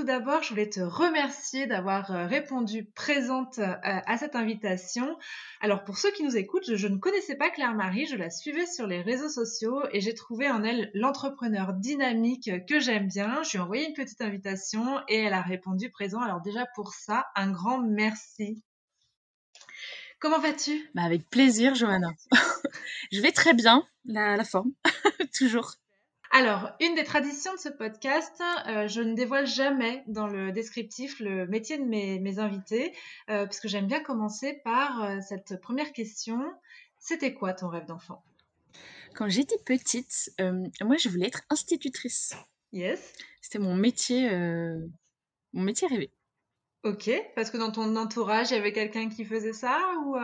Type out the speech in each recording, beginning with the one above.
tout d'abord je voulais te remercier d'avoir euh, répondu présente euh, à cette invitation. Alors pour ceux qui nous écoutent, je, ne connaissais pas Claire-Marie, je la suivais sur les réseaux sociaux et j'ai trouvé en elle l'entrepreneur dynamique que j'aime bien. Je lui ai envoyé une petite invitation et elle a répondu présent. Alors déjà pour ça, un grand merci. Comment vas-tu? Bah Avec plaisir, Johanna. je vais très bien, la, la forme, toujours. Alors, une des traditions de ce podcast, euh, je ne dévoile jamais dans le descriptif le métier de mes, invités, euh, parce que j'aime bien commencer par euh, cette première question. C'était quoi ton rêve d'enfant? Quand j'étais petite, moi je voulais être institutrice. Yes. C'était mon métier, mon métier rêvé. Ok, parce que dans ton entourage, il y avait quelqu'un qui faisait ça ou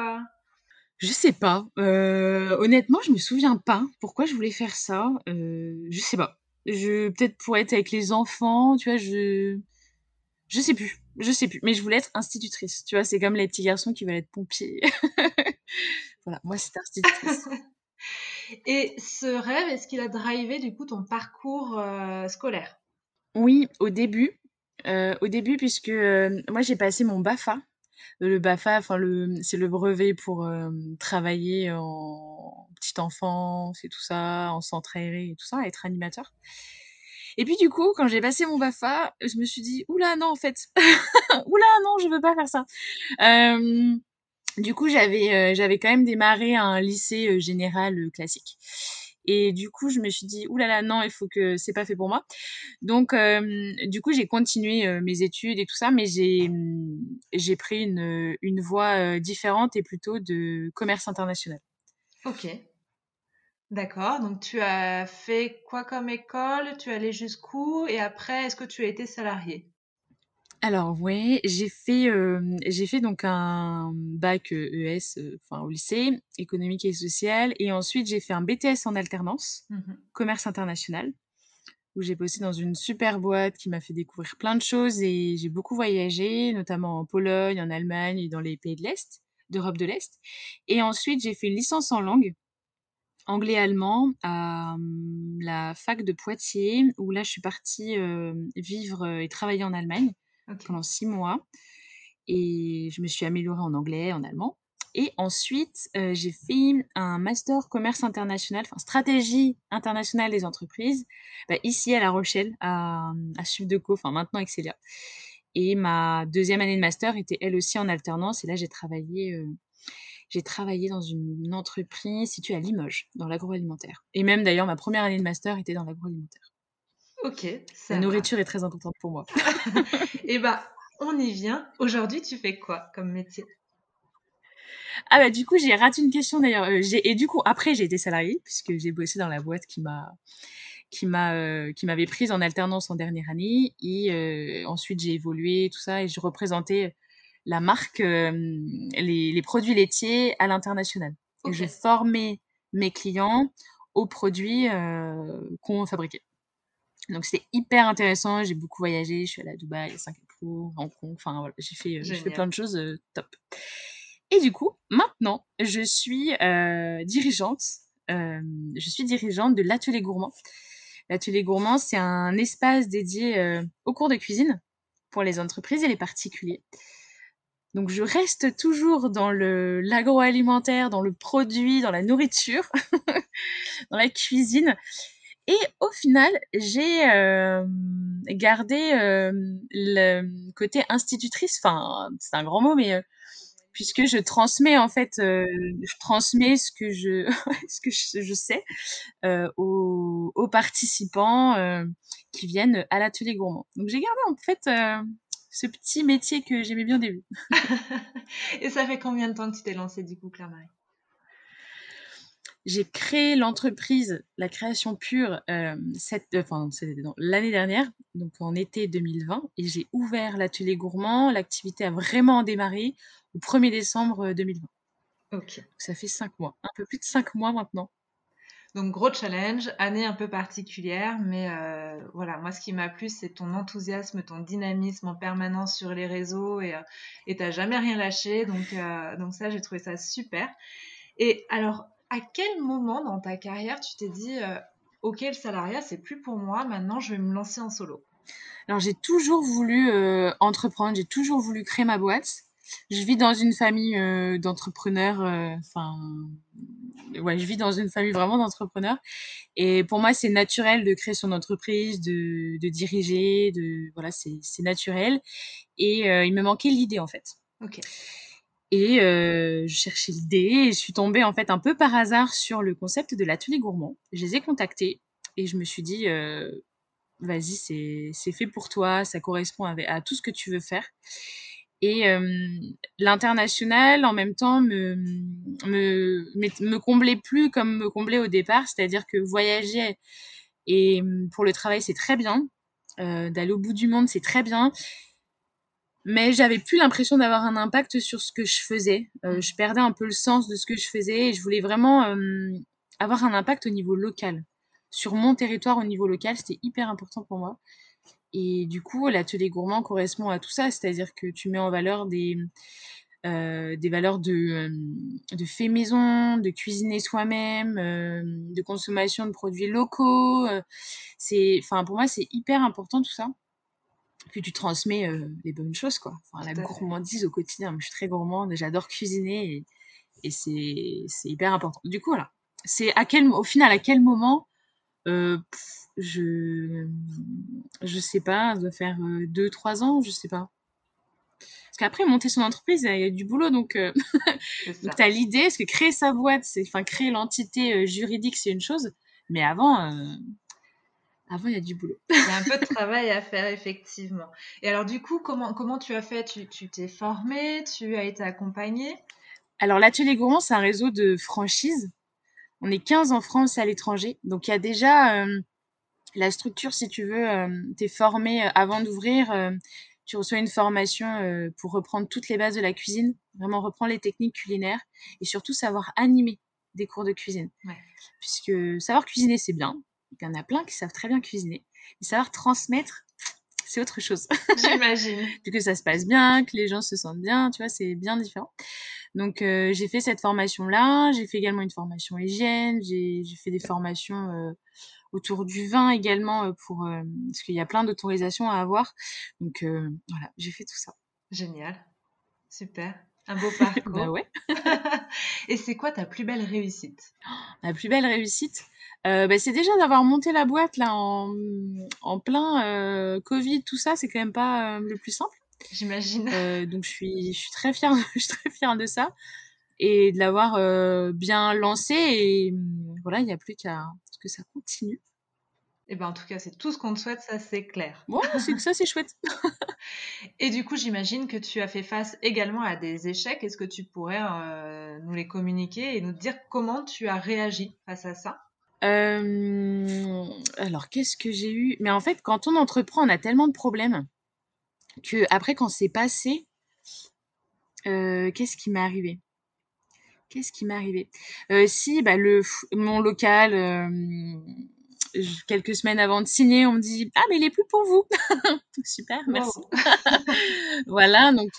je sais pas. Euh, honnêtement, je me souviens pas pourquoi je voulais faire ça. Euh, je sais pas. Je peut-être pour être avec les enfants, tu vois, je je sais plus. Je sais plus, mais je voulais être institutrice. Tu vois, c'est comme les petits garçons qui veulent être pompiers. voilà, moi c'était institutrice. Et ce rêve, est-ce qu'il a drivé du coup ton parcours euh, scolaire? Oui, au début. au début, puisque moi j'ai passé mon BAFA, le BAFA, enfin le, c'est le brevet pour travailler en petite enfance et tout ça, en centre aéré et tout ça, être animateur. Et puis du coup, quand j'ai passé mon BAFA, je me suis dit oula non en fait, oula non je veux pas faire ça. du coup, j'avais j'avais quand même démarré un lycée général classique. Et du coup, je me suis dit, oulala, non, il faut que c'est pas fait pour moi. Donc, euh, du coup, j'ai continué euh, mes études et tout ça, mais j'ai mm, pris une, une voie euh, différente et plutôt de commerce international. Ok. D'accord. Donc, tu as fait quoi comme école? Tu es allé jusqu'où? Et après, est-ce que tu as été salarié alors oui, j'ai fait, j'ai fait donc un bac, ES, enfin au lycée, économique et social et ensuite j'ai fait un BTS en alternance, mmh commerce international, où j'ai bossé dans une super boîte qui m'a fait découvrir plein de choses et j'ai beaucoup voyagé, notamment en Pologne, en Allemagne et dans les pays de l'Est, d'Europe de l'Est et ensuite j'ai fait une licence en langue, anglais-allemand à, mmh, la fac de Poitiers où là je suis partie, vivre, et travailler en Allemagne pendant six mois. Et je me suis améliorée en anglais, en allemand. Et ensuite, euh, j'ai fait un master commerce international, enfin stratégie internationale des entreprises, bah, ici à La Rochelle, à, à Subdeco, enfin maintenant Excelia. Et ma deuxième année de master était elle aussi en alternance. Et là, j'ai travaillé, euh, j'ai travaillé dans une entreprise située à Limoges, dans l'agroalimentaire. Et même d'ailleurs, ma première année de master était dans l'agroalimentaire. Ok. La nourriture est très importante pour moi. Et eh bah, on y vient. Aujourd'hui, tu fais quoi comme métier? Ah bah du coup, j'ai raté une question d'ailleurs. Euh, et du coup, après, j'ai été salariée puisque j'ai bossé dans la boîte qui m'a qui m'a euh, qui m'avait prise en alternance en dernière année et euh, ensuite j'ai évolué tout ça et je représentais la marque les, les, produits laitiers à l'international. Et je formais mes clients aux produits qu'on fabriquait. Donc c'était hyper intéressant, j'ai beaucoup voyagé, je suis allée à Dubaï, Singapour, Hong Kong, enfin voilà, j'ai fait, euh, j'ai fait plein de choses euh, top. Et du coup, maintenant, je suis euh, dirigeante, je suis dirigeante de l'atelier gourmand. L'atelier gourmand, c'est un espace dédié aux cours de cuisine pour les entreprises et les particuliers. Donc je reste toujours dans le l'agroalimentaire, dans le produit, dans la nourriture, dans la cuisine. Et au final, j'ai euh, gardé euh, le côté institutrice. Enfin, c'est un grand mot, mais euh, puisque je transmets en fait, je transmets ce que je ce que je sais, aux aux participants, qui viennent à l'atelier gourmand. Donc j'ai gardé en fait, ce petit métier que j'aimais bien au début. Et ça fait combien de temps que tu t'es lancée du coup, Claire-Marie? J'ai créé l'entreprise, la création pure, euh, euh l'année dernière, donc en été 2020, et j'ai ouvert l'atelier gourmand. L'activité a vraiment démarré au 1er décembre 2020. Euh, ok. ça fait cinq mois, un peu plus de cinq mois maintenant. Donc gros challenge, année un peu particulière, mais euh, voilà, moi ce qui m'a plu c'est ton enthousiasme, ton dynamisme en permanence sur les réseaux et tu n'as jamais rien lâché, donc donc ça j'ai trouvé ça super. Et alors à quel moment dans ta carrière tu t'es dit euh, ok le salariat c'est plus pour moi maintenant je vais me lancer en solo? Alors j'ai toujours voulu euh, entreprendre j'ai toujours voulu créer ma boîte. Je vis dans une famille euh, d'entrepreneurs enfin ouais je vis dans une famille vraiment d'entrepreneurs. Et pour moi c'est naturel de créer son entreprise de, de diriger de voilà c'est naturel. Et il me manquait l'idée en fait. Ok et je cherchais l'idée et je suis tombée en fait un peu par hasard sur le concept de l'atelier gourmand. Je les ai contactés et je me suis dit vas-y c'est fait pour toi, ça correspond à, tout ce que tu veux faire. Et l'international en même temps me, me, me comblait plus comme me comblait au départ, c'est-à-dire que voyager et pour le travail c'est très bien, d'aller au bout du monde c'est très bien, mais j'avais plus l'impression d'avoir un impact sur ce que je faisais. Euh, je perdais un peu le sens de ce que je faisais et je voulais vraiment euh, avoir un impact au niveau local. Sur mon territoire au niveau local, c'était hyper important pour moi. Et du coup, l'atelier gourmand correspond à tout ça, c'est-à-dire que tu mets en valeur des, euh, des valeurs de, de fait maison, de cuisiner soi-même, de consommation de produits locaux. c'est, enfin, pour moi, c'est hyper important tout ça puis tu transmets les bonnes choses, quoi. la gourmandise au quotidien. je suis très gourmande, j'adore cuisiner et, c'est hyper important. Du coup, voilà. C'est à quel, au final, à quel moment, je, je sais pas, ça doit faire 2-3 ans, je sais pas. Parce qu'après, monter son entreprise, il y a du boulot, donc, tu as l'idée, parce que créer sa boîte, c'est, enfin, créer l'entité juridique, c'est une chose, mais avant, avant, il y a du boulot. il y a un peu de travail à faire, effectivement. Et alors, du coup, comment, comment tu as fait? Tu t'es formé Tu as été accompagné Alors, l'Atelier Gourmand, c'est un réseau de franchises. On est 15 en France et à l'étranger. Donc, il y a déjà euh, la structure, si tu veux, euh, tu es formé euh, avant d'ouvrir. tu reçois une formation pour reprendre toutes les bases de la cuisine, vraiment reprendre les techniques culinaires et surtout savoir animer des cours de cuisine. Puisque savoir cuisiner, c'est bien, il y en a plein qui savent très bien cuisiner. Mais savoir transmettre, c'est autre chose. J'imagine. que ça se passe bien, que les gens se sentent bien, tu vois, c'est bien différent. Donc euh, j'ai fait cette formation-là, j'ai fait également une formation hygiène, j'ai fait des formations euh, autour du vin également euh, pour parce qu'il y a plein d'autorisations à avoir. Donc voilà, j'ai fait tout ça. Génial, super. Un beau parcours. bah ouais. Et c'est quoi ta plus belle réussite? La plus belle réussite euh, bah, c'est déjà d'avoir monté la boîte là en, en plein euh, Covid, tout ça, c'est quand même pas euh, le plus simple. J'imagine. donc je suis, je suis très fière, je suis très fière de ça et de l'avoir bien lancé et voilà, il n'y a plus qu'à que ça continue. Et eh ben en tout cas, c'est tout ce qu'on te souhaite, ça c'est clair. Bon, c'est ça c'est chouette. et du coup, j'imagine que tu as fait face également à des échecs. Est-ce que tu pourrais nous les communiquer et nous dire comment tu as réagi face à ça? Euh, alors, qu'est-ce que j'ai eu? Mais en fait, quand on entreprend, on a tellement de problèmes que après, quand c'est passé, euh, qu'est-ce qui m'est arrivé? Qu'est-ce qui m'est arrivé? Euh, Si, bah, le, mon local, quelques semaines avant de signer, on me dit Ah, mais il est plus pour vous Super, merci. voilà, donc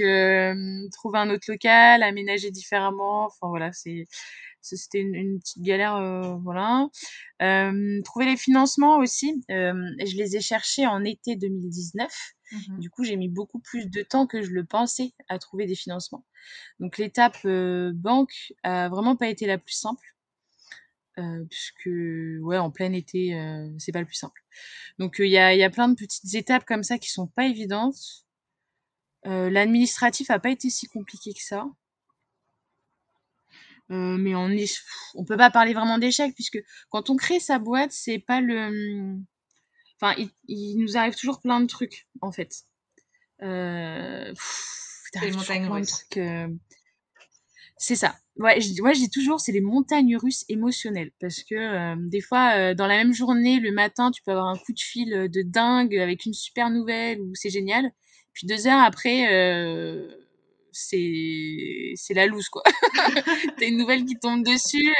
trouver un autre local, aménager différemment, enfin voilà, c'est c'était une, petite galère, euh, voilà. Euh, trouver les financements aussi, euh, je les ai cherchés en été 2019. Mmh du coup, j'ai mis beaucoup plus de temps que je le pensais à trouver des financements. Donc l'étape banque a vraiment pas été la plus simple. Puisque ouais en plein été c'est pas le plus simple donc il y a, y, a, plein de petites étapes comme ça qui sont pas évidentes l'administratif a pas été si compliqué que ça mais on est, on peut pas parler vraiment d'échec puisque quand on crée sa boîte, c'est pas le, enfin, il, nous arrive toujours plein de trucs en fait. Euh, les montagnes russes. C'est ça. Ouais, je, ouais, dis toujours, c'est les montagnes russes émotionnelles. Parce que euh, des fois, euh, dans la même journée, le matin, tu peux avoir un coup de fil euh, de dingue avec une super nouvelle ou c'est génial. Puis deux heures après, euh, c'est la loose, quoi. T'as une nouvelle qui tombe dessus.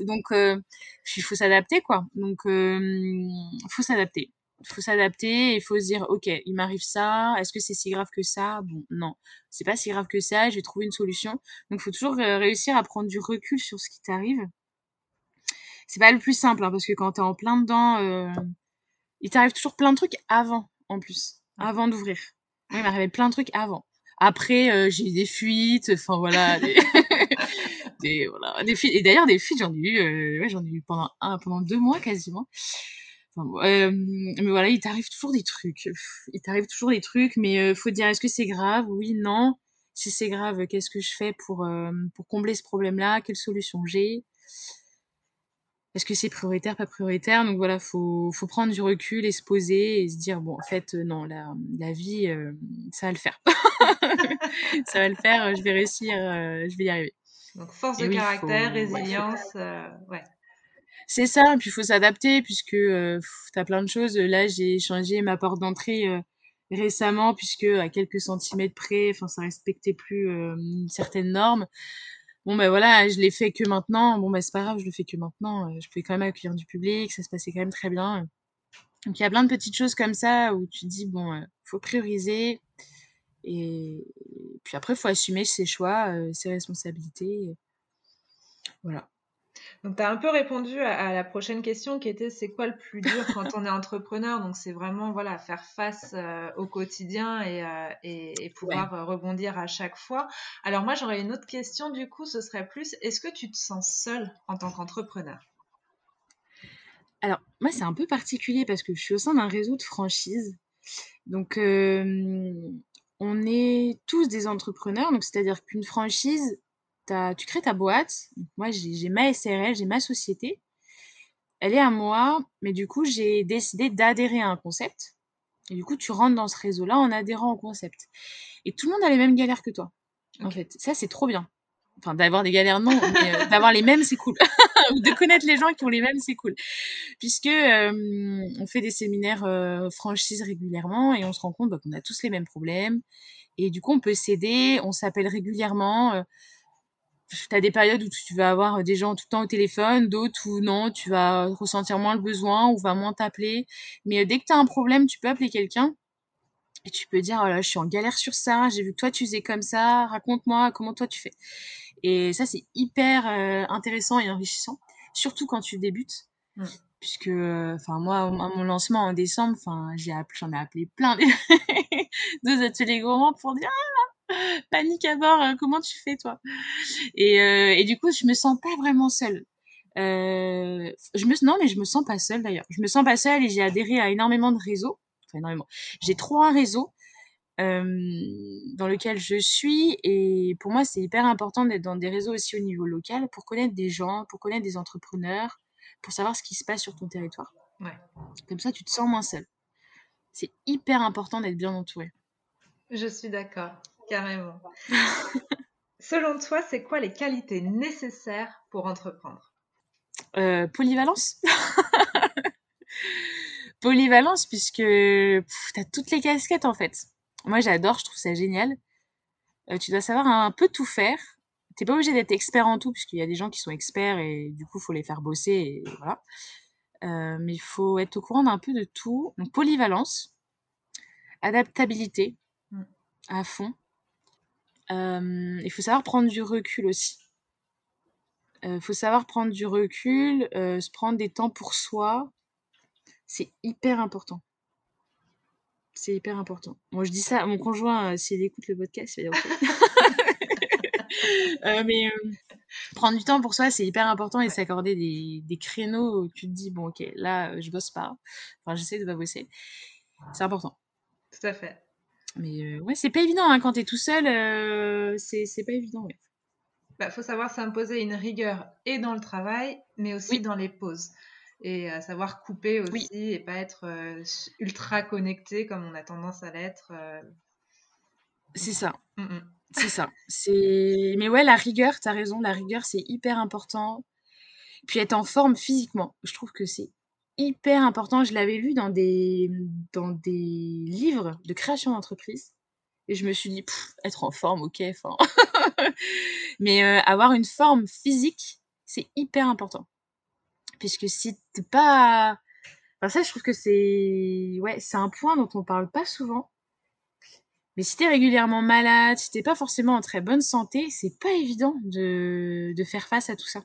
donc, il faut s'adapter, quoi. Donc, il faut s'adapter faut s'adapter, il faut se dire, ok, il m'arrive ça, est-ce que c'est si grave que ça? Bon, non, c'est pas si grave que ça, je vais trouver une solution. Donc, il faut toujours euh, réussir à prendre du recul sur ce qui t'arrive. C'est pas le plus simple, hein, parce que quand t'es en plein dedans, euh, il t'arrive toujours plein de trucs avant, en plus, avant d'ouvrir. Moi, il m'arrivait plein de trucs avant. Après, euh, j'ai eu des fuites, enfin voilà, des, des, voilà, des fuites. Et d'ailleurs, des fuites, j'en ai eu, ouais, j'en ai eu pendant un, pendant deux mois quasiment mais voilà, il t'arrive toujours des trucs. Il t'arrive toujours des trucs, mais euh, faut dire est-ce que c'est grave? Oui, non. Si c'est grave, qu'est-ce que je fais pour, pour combler ce problème-là? Quelle solution j'ai? Est-ce que c'est prioritaire, pas prioritaire? Donc voilà, faut, faut prendre du recul et se poser et se dire bon, en fait, non, la, la vie, ça va le faire. ça va le faire, je vais réussir, je vais y arriver. Donc force de caractère, résilience, ouais. C'est ça, puis il faut s'adapter puisque euh, tu as plein de choses. Là, j'ai changé ma porte d'entrée euh, récemment puisque à quelques centimètres près, enfin ça respectait plus euh, certaines normes. Bon ben voilà, je l'ai fait que maintenant. Bon ben c'est pas grave, je le fais que maintenant. Je pouvais quand même accueillir du public, ça se passait quand même très bien. Donc il y a plein de petites choses comme ça où tu dis bon, faut prioriser et puis après faut assumer ses choix, ses responsabilités. Voilà. Donc, tu as un peu répondu à, la prochaine question qui était c'est quoi le plus dur quand on est entrepreneur? Donc, c'est vraiment voilà, faire face euh, au quotidien et, euh, et, pouvoir euh, rebondir à chaque fois. Alors, moi, j'aurais une autre question du coup, ce serait plus est-ce que tu te sens seule en tant qu'entrepreneur? Alors, moi, c'est un peu particulier parce que je suis au sein d'un réseau de franchises. Donc, on est tous des entrepreneurs. Donc, c'est-à-dire qu'une franchise, tu crées ta boîte. moi, j'ai ma SRL, j'ai ma société. Elle est à moi, mais du coup, j'ai décidé d'adhérer à un concept. Et du coup, tu rentres dans ce réseau-là en adhérant au concept. Et tout le monde a les mêmes galères que toi. En fait, ça, c'est trop bien. Enfin, d'avoir des galères, non, mais euh, d'avoir les mêmes, c'est cool. de connaître les gens qui ont les mêmes, c'est cool. Puisque euh, on fait des séminaires euh, franchises régulièrement et on se rend compte bah, qu'on a tous les mêmes problèmes. Et du coup, on peut s'aider, on s'appelle régulièrement tu as des périodes où tu vas avoir des gens tout le temps au téléphone, d'autres où non, tu vas ressentir moins le besoin ou va moins t'appeler. Mais euh, dès que tu as un problème, tu peux appeler quelqu'un et tu peux dire, oh je suis en galère sur ça, j'ai vu que toi tu faisais comme ça, raconte-moi comment toi tu fais. Et ça, c'est hyper euh, intéressant et enrichissant, surtout quand tu débutes. Mmh. Puisque, euh, moi, à mon lancement en décembre, enfin, j'ai j'en ai appelé plein de ateliers gourmands pour dire, ah, panique à bord, euh, comment tu fais toi? Et, euh, et, du coup, je me sens pas vraiment seule. Euh, je me non mais je me sens pas seule d'ailleurs. Je me sens pas seule et j'ai adhéré à énormément de réseaux. Enfin, énormément. J'ai trois réseaux dans lesquels je suis et pour moi c'est hyper important d'être dans des réseaux aussi au niveau local pour connaître des gens, pour connaître des entrepreneurs, pour savoir ce qui se passe sur ton territoire. Ouais. Comme ça tu te sens moins seule. C'est hyper important d'être bien entouré. Je suis d'accord. Carrément. Selon toi, c'est quoi les qualités nécessaires pour entreprendre? Euh, Polyvalence. Polyvalence, puisque tu as toutes les casquettes en fait. Moi, j'adore, je trouve ça génial. Euh, tu dois savoir un peu tout faire. Tu n'es pas obligé d'être expert en tout, puisqu'il y a des gens qui sont experts et du coup, il faut les faire bosser. Et voilà. Euh, mais il faut être au courant d'un peu de tout. Donc, polyvalence, adaptabilité mm. à fond. Euh, il faut savoir prendre du recul aussi. Il euh, faut savoir prendre du recul, euh, se prendre des temps pour soi. C'est hyper important. C'est hyper important. Moi, je dis ça à mon conjoint, s'il écoute le podcast, il va dire mais prendre du temps pour soi, c'est hyper important et s'accorder des, des, créneaux où tu te dis, bon, ok, là, je bosse pas. Enfin, j'essaie de pas bosser. C'est important. Tout à fait. Mais ouais, c'est pas évident hein, quand t'es tout seul, c'est pas évident. Ouais. bah, faut savoir s'imposer une rigueur et dans le travail, mais aussi dans les pauses. Et euh, savoir couper aussi et pas être euh, ultra connecté comme on a tendance à l'être. Euh. C'est ça. Mmh, mmh. C'est ça. C'est mais ouais, la rigueur, tu as raison, la rigueur, c'est hyper important. Puis être en forme physiquement, je trouve que c'est hyper important. Je l'avais vu dans des dans des livres de création d'entreprise et je me suis dit: «Être en forme, OK, enfin» mais avoir une forme physique, c'est hyper important. Puisque si t'es pas enfin ça, je trouve que c'est ouais, c'est un point dont on parle pas souvent. Mais si tu es régulièrement malade, si t'es pas forcément en très bonne santé, c'est pas évident de, de faire face à tout ça.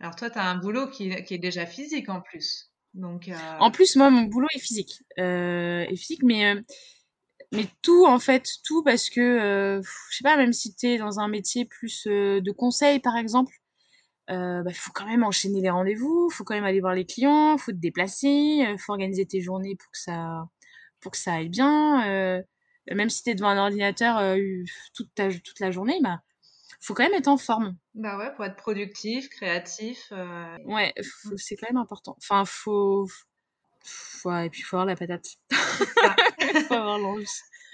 Alors toi, tu as un boulot qui, qui, est déjà physique en plus. Euh En plus, moi, mon boulot est physique. Euh, est physique, mais, euh, mais tout, en fait, tout parce que, je sais pas, même si tu es dans un métier plus de conseil, par exemple, il bah, faut quand même enchaîner les rendez-vous, faut quand même aller voir les clients, faut te déplacer, faut organiser tes journées pour que ça, pour que ça aille bien même si tu es devant un ordinateur toute, toute la journée, bah, faut quand même être en forme. Bah ouais, pour être productif, créatif. Euh, ouais, c'est quand même important. Enfin, faut. faut... et puis, il faut avoir la patate. Il faut avoir l'envie.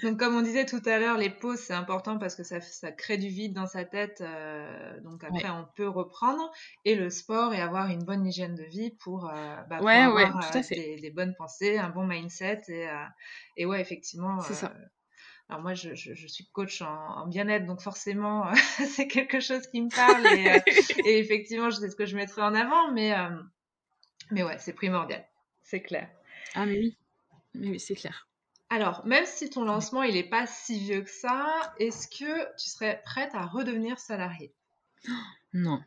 Donc, comme on disait tout à l'heure, les pauses, c'est important parce que ça, ça, crée du vide dans sa tête. Euh, donc, après, on peut reprendre. Et le sport et avoir une bonne hygiène de vie pour, bah, ouais, avoir ouais, tout à fait. Des, des, bonnes pensées, un bon mindset. Et, et ouais, effectivement. Ça alors moi, je, je, suis coach en, bien-être, donc forcément, c'est quelque chose qui me parle et, euh, et, effectivement, je sais ce que je mettrai en avant, mais, euh, mais ouais, c'est primordial, c'est clair. Ah mais oui, mais oui, c'est clair. Alors, même si ton lancement, il n'est pas si vieux que ça, est-ce que tu serais prête à redevenir salariée Non.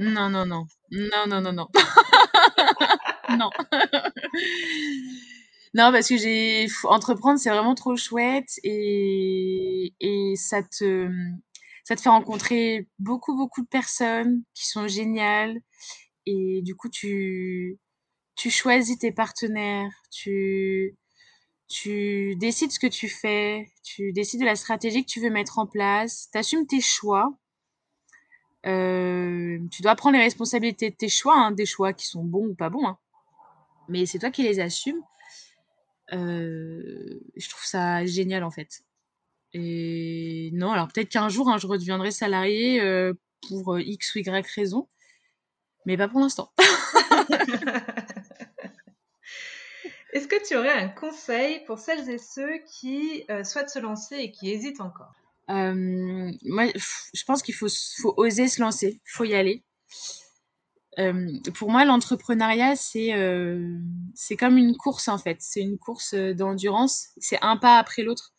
non, non, non. Non, non, non, non. non. Non, parce que j'ai entreprendre, c'est vraiment trop chouette et, et ça te ça te fait rencontrer beaucoup beaucoup de personnes qui sont géniales et du coup tu tu choisis tes partenaires, tu tu décides ce que tu fais, tu décides de la stratégie que tu veux mettre en place, tu assumes tes choix. Euh, tu dois prendre les responsabilités de tes choix, hein, des choix qui sont bons ou pas bons, hein. mais c'est toi qui les assumes. Euh, je trouve ça génial en fait. Et non, alors peut-être qu'un jour, hein, je redeviendrai salarié euh, pour euh, X ou Y raison, mais pas pour l'instant. Est-ce que tu aurais un conseil pour celles et ceux qui souhaitent se lancer et qui hésitent encore? Moi, je pense qu'il faut, faut, oser se lancer, il faut y aller. Euh, pour moi, l'entrepreneuriat, c'est euh, comme une course en fait. C'est une course euh, d'endurance. C'est un pas après l'autre.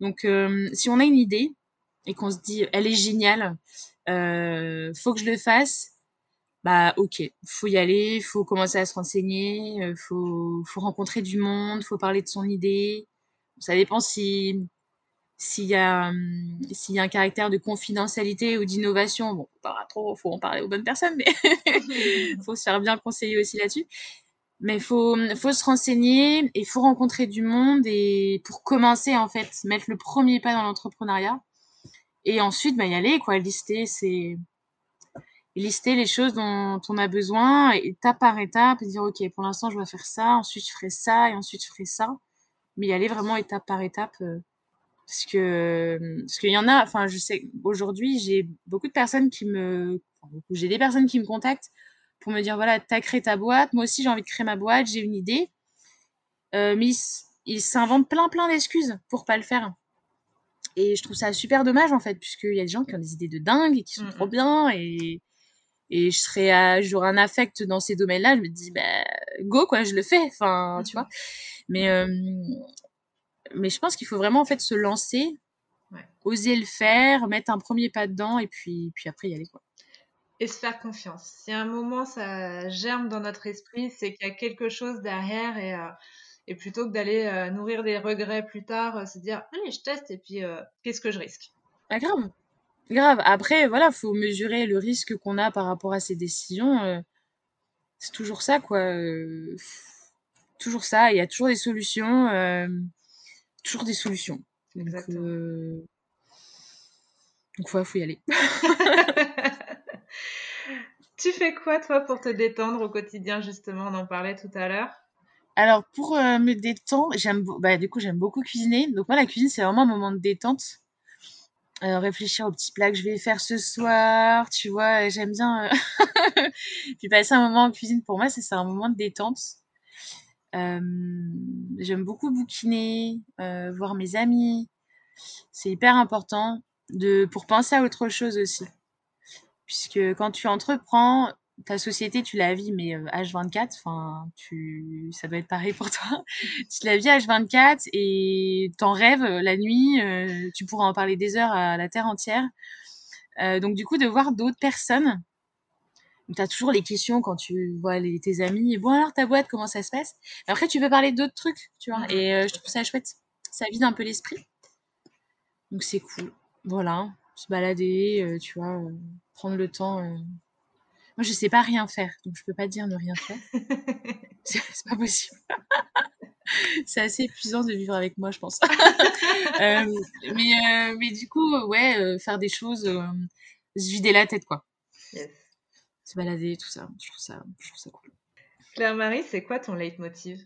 Donc, si on a une idée et qu'on se dit, elle est géniale, faut que je le fasse. Bah, ok, faut y aller, faut commencer à se renseigner, faut faut rencontrer du monde, faut parler de son idée. Ça dépend si s'il y a hum, s'il y a un caractère de confidentialité ou d'innovation, bon, pas trop, faut en parler aux bonnes personnes, mais faut se faire bien conseiller aussi là-dessus. Mais faut faut se renseigner et faut rencontrer du monde et pour commencer en fait mettre le premier pas dans l'entrepreneuriat et ensuite bah y aller quoi, lister c'est lister les choses dont on a besoin étape par étape et dire ok pour l'instant je vais faire ça, ensuite je ferai ça et ensuite je ferai ça, mais y aller vraiment étape par étape. Euh, parce que parce qu'il y en a enfin je sais aujourd'hui j'ai beaucoup de personnes qui me j'ai des personnes qui me contactent pour me dire voilà t'as créé ta boîte moi aussi j'ai envie de créer ma boîte j'ai une idée. Euh, mais ils s'inventent plein plein d'excuses pour pas le faire. Et je trouve ça super dommage en fait puisqu'il y a des gens qui ont des idées de dingue et qui sont trop bien et et je serais j'aurais un affect dans ces domaines-là je me dis bah go quoi je le fais enfin tu vois. Mais euh, mais je pense qu'il faut vraiment en fait se lancer, oser le faire, mettre un premier pas dedans et puis, puis après y aller. Quoi. Et se faire confiance. Si à un moment ça germe dans notre esprit, c'est qu'il y a quelque chose derrière et, euh, et plutôt que d'aller euh, nourrir des regrets plus tard, euh, se dire allez, je teste et puis qu'est-ce que je risque? Ah, Grave. Grave. Après, voilà, faut mesurer le risque qu'on a par rapport à ces décisions. c'est toujours ça, quoi. toujours ça. Il y a toujours des solutions toujours des solutions. Donc, euh, Donc, il faut y aller. tu fais quoi, toi, pour te détendre au quotidien, justement? On en parlait tout à l'heure. Alors, pour euh, me détendre, j'aime, bah, du coup, j'aime beaucoup cuisiner. Donc, moi, la cuisine, c'est vraiment un moment de détente. Euh, réfléchir aux petits plats que je vais faire ce soir, tu vois, j'aime bien. Euh, puis passer un moment en cuisine, pour moi, c'est un moment de détente. J'aime beaucoup bouquiner, voir mes amis. C'est hyper important de, pour penser à autre chose aussi. Puisque quand tu entreprends, ta société, tu la vis, mais H24, enfin, tu, ça doit être pareil pour toi. tu la vis H24 et t'en rêves la nuit, tu pourras en parler des heures à la terre entière. donc, du coup, de voir d'autres personnes, tu as toujours les questions quand tu vois les, tes amis, bon alors ta boîte, comment ça se passe? Après, tu peux parler d'autres trucs, tu vois, et je trouve ça chouette. Ça vide un peu l'esprit. Donc, c'est cool. Voilà, se balader, tu vois, prendre le temps moi, je sais pas rien faire, donc je peux pas dire ne rien faire. c'est pas possible. c'est assez épuisant de vivre avec moi, je pense. Euh, mais, euh, mais du coup, ouais, euh, faire des choses, se vider la tête, quoi. Se balader, tout ça. Je trouve ça, je trouve ça cool. Claire-Marie, c'est quoi ton leitmotiv?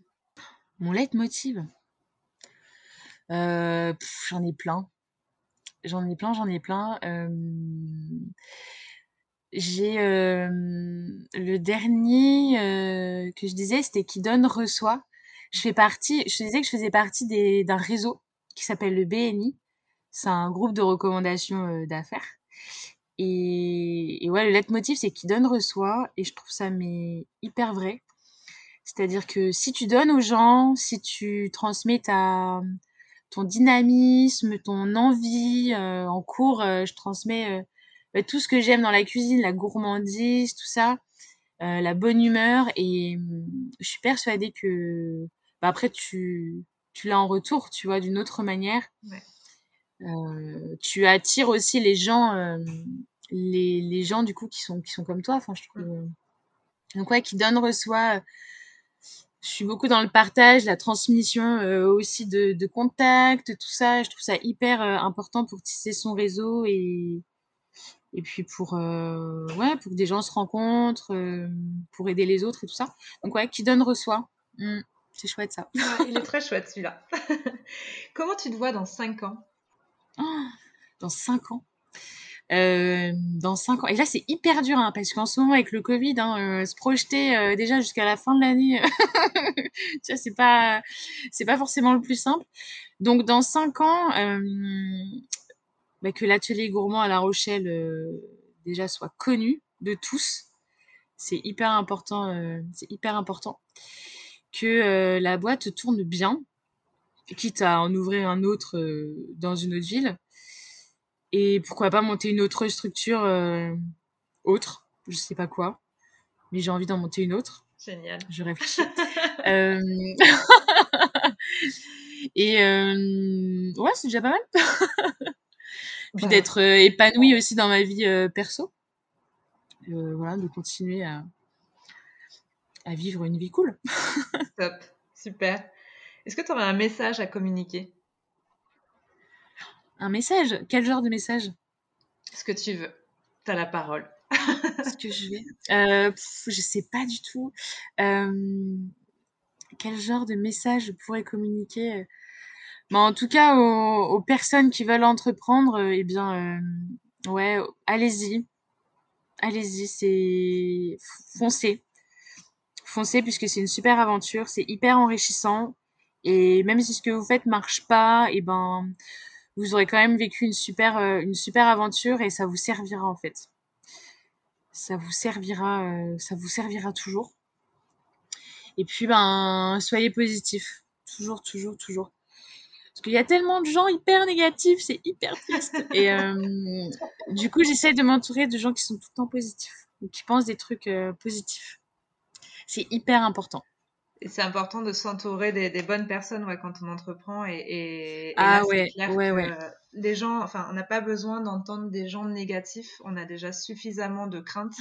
Mon leitmotiv? J'en ai plein. J'en ai plein, j'en ai plein. J'ai le dernier que je disais, c'était qui donne reçoit. Je fais partie, je disais que je faisais partie d'un réseau qui s'appelle le BNI. C'est un groupe de recommandations d'affaires. Et, ouais, le leitmotiv, c'est qui donne reçoit. Et je trouve ça mais hyper vrai. C'est-à-dire que si tu donnes aux gens, si tu transmets ta, ton dynamisme, ton envie en cours, je transmets bah, tout ce que j'aime dans la cuisine, la gourmandise, tout ça, euh, la bonne humeur. Et mmh, je suis persuadée que bah, après, tu, tu l'as en retour, tu vois, d'une autre manière. Euh, tu attires aussi les gens, euh, les, les, gens du coup qui sont, qui sont comme toi. Enfin, je trouve. Mmh. Donc ouais, qui donne reçoit. Je suis beaucoup dans le partage, la transmission aussi de, de contacts, tout ça. Je trouve ça hyper important pour tisser son réseau et, et puis pour euh, ouais pour que des gens se rencontrent euh, pour aider les autres et tout ça donc ouais qui donne reçoit mmh, c'est chouette ça il est très chouette celui-là comment tu te vois dans 5 ans? dans 5 ans euh, dans 5 ans et là c'est hyper dur hein, parce qu'en ce moment avec le Covid hein, se projeter déjà jusqu'à la fin de l'année tu vois c'est pas c'est pas forcément le plus simple donc dans 5 ans bah, que l'atelier gourmand à La Rochelle euh, déjà soit connu de tous. C'est hyper important. Euh, c'est hyper important que euh, la boîte tourne bien, quitte à en ouvrir un autre dans une autre ville. Et pourquoi pas monter une autre structure autre, je sais pas quoi, mais j'ai envie d'en monter une autre. Génial. Je réfléchis. Et ouais, c'est déjà pas mal. puis d'être euh, épanouie aussi dans ma vie euh, perso. Euh, voilà, de continuer à, à vivre une vie cool. Top, super. Est-ce que tu aurais un message à communiquer? Un message? Quel genre de message? Ce que tu veux. Tu as la parole. Ce que je vais. Euh, je sais pas du tout. quel genre de message je pourrais communiquer? Mais en tout cas, aux, personnes qui veulent entreprendre, euh, eh bien, euh, ouais, allez-y. Allez-y, c'est foncez. Foncez puisque c'est une super aventure, c'est hyper enrichissant. Et même si ce que vous faites marche pas, eh ben, vous aurez quand même vécu une super, euh, une super aventure et ça vous servira en fait. Ça vous servira, ça vous servira toujours. Et puis, ben, soyez positif. Toujours, toujours, toujours. Parce qu'il y a tellement de gens hyper négatifs, c'est hyper triste. Et euh, du coup, j'essaie de m'entourer de gens qui sont tout le temps positifs, ou qui pensent des trucs euh, positifs. C'est hyper important. C'est important de s'entourer des, bonnes personnes ouais, quand on entreprend. Et, et, ah là, ouais, clair ouais, ouais. Les gens, enfin, on n'a pas besoin d'entendre des gens négatifs. On a déjà suffisamment de craintes.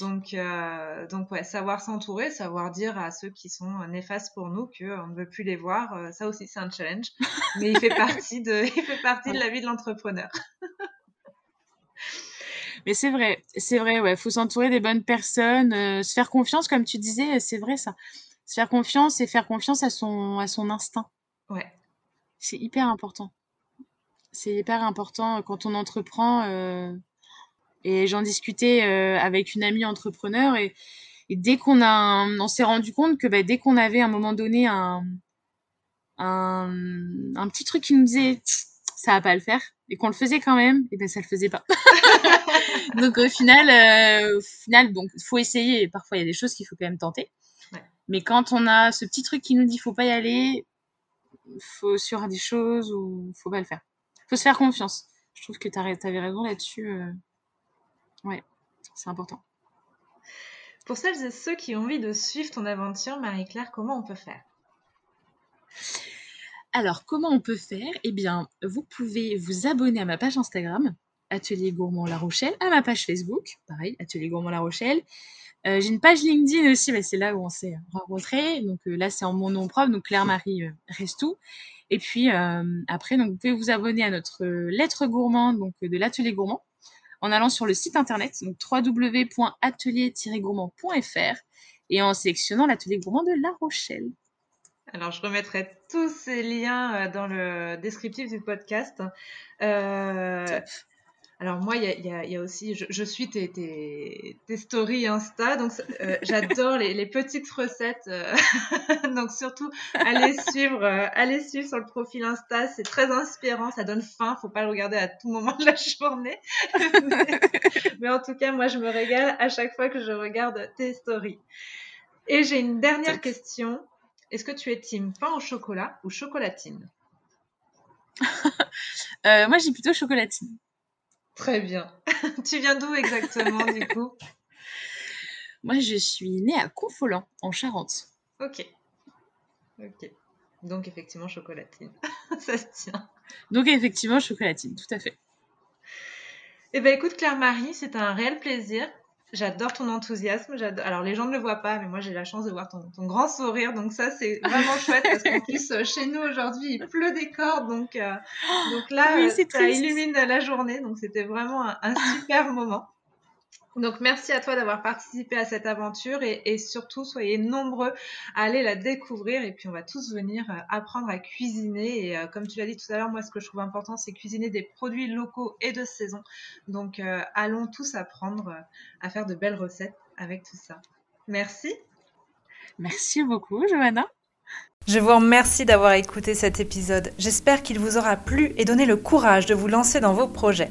Donc, euh, donc ouais, savoir s'entourer, savoir dire à ceux qui sont néfastes pour nous qu'on ne veut plus les voir, euh, ça aussi c'est un challenge, mais il fait partie de, il fait partie de la vie de l'entrepreneur. Mais c'est vrai, c'est vrai, ouais. Faut s'entourer des bonnes personnes, euh, se faire confiance, comme tu disais, c'est vrai ça. Se faire confiance et faire confiance à son, à son instinct. Ouais. C'est hyper important. C'est hyper important quand on entreprend. Euh, et j'en discutais euh, avec une amie entrepreneur et, dès qu'on a, on s'est rendu compte que bah, dès qu'on avait à un moment donné un, un, un petit truc qui nous disait ça va pas le faire et qu'on le faisait quand même, et ben ça le faisait pas. donc au final, euh, au final, donc faut essayer. Parfois il y a des choses qu'il faut quand même tenter. Mais quand on a ce petit truc qui nous dit faut pas y aller, faut sur des choses ou faut pas le faire. Faut se faire confiance. Je trouve que tu avais raison là-dessus. Euh. Ouais, c'est important. Pour celles et ceux qui ont envie de suivre ton aventure, Marie-Claire, comment on peut faire? Alors, comment on peut faire? Eh bien, vous pouvez vous abonner à ma page Instagram, Atelier Gourmand La Rochelle, à ma page Facebook, pareil, Atelier Gourmand La Rochelle. Euh, j'ai une page LinkedIn aussi, mais c'est là où on s'est rencontrés. Donc euh, là, c'est en mon nom propre, donc Claire-Marie euh, Restou. Et puis après, donc, vous pouvez vous abonner à notre lettre gourmande donc, de l'Atelier Gourmand en allant sur le site internet, donc www.atelier-gourmand.fr et en sélectionnant l'Atelier Gourmand de La Rochelle. Alors, je remettrai tous ces liens euh, dans le descriptif du podcast. Euh, alors moi, il y a, aussi, je, suis tes, tes, stories Insta, donc euh, j'adore les, petites recettes. donc surtout, allez suivre, allez suivre sur le profil Insta, c'est très inspirant, ça donne faim. Faut pas le regarder à tout moment de la journée. mais, en tout cas, moi, je me régale à chaque fois que je regarde tes stories. Et j'ai une dernière question. Est-ce que tu es team pain au chocolat ou chocolatine? Euh, Moi, j'ai plutôt chocolatine. Très bien. tu viens d'où exactement, du coup? Moi, je suis née à Confolant, en Charente. Ok. Ok. Donc, effectivement, chocolatine. Ça se tient. Donc, effectivement, chocolatine, tout à fait. Eh bien, écoute, Claire-Marie, c'est un réel plaisir. J'adore ton enthousiasme. Alors, les gens ne le voient pas, mais moi, j'ai la chance de voir ton, grand sourire. Donc, ça, c'est vraiment chouette parce qu'en plus, euh, chez nous, aujourd'hui, il pleut des cordes. Donc, euh, donc là, oui, ça illumine la journée. Donc, c'était vraiment un super moment. Donc merci à toi d'avoir participé à cette aventure et, surtout soyez nombreux à aller la découvrir et puis on va tous venir euh, apprendre à cuisiner et euh, comme tu l'as dit tout à l'heure, moi ce que je trouve important c'est cuisiner des produits locaux et de saison. Donc euh, allons tous apprendre à faire de belles recettes avec tout ça. Merci. Merci beaucoup Johanna. Je vous remercie d'avoir écouté cet épisode. J'espère qu'il vous aura plu et donné le courage de vous lancer dans vos projets.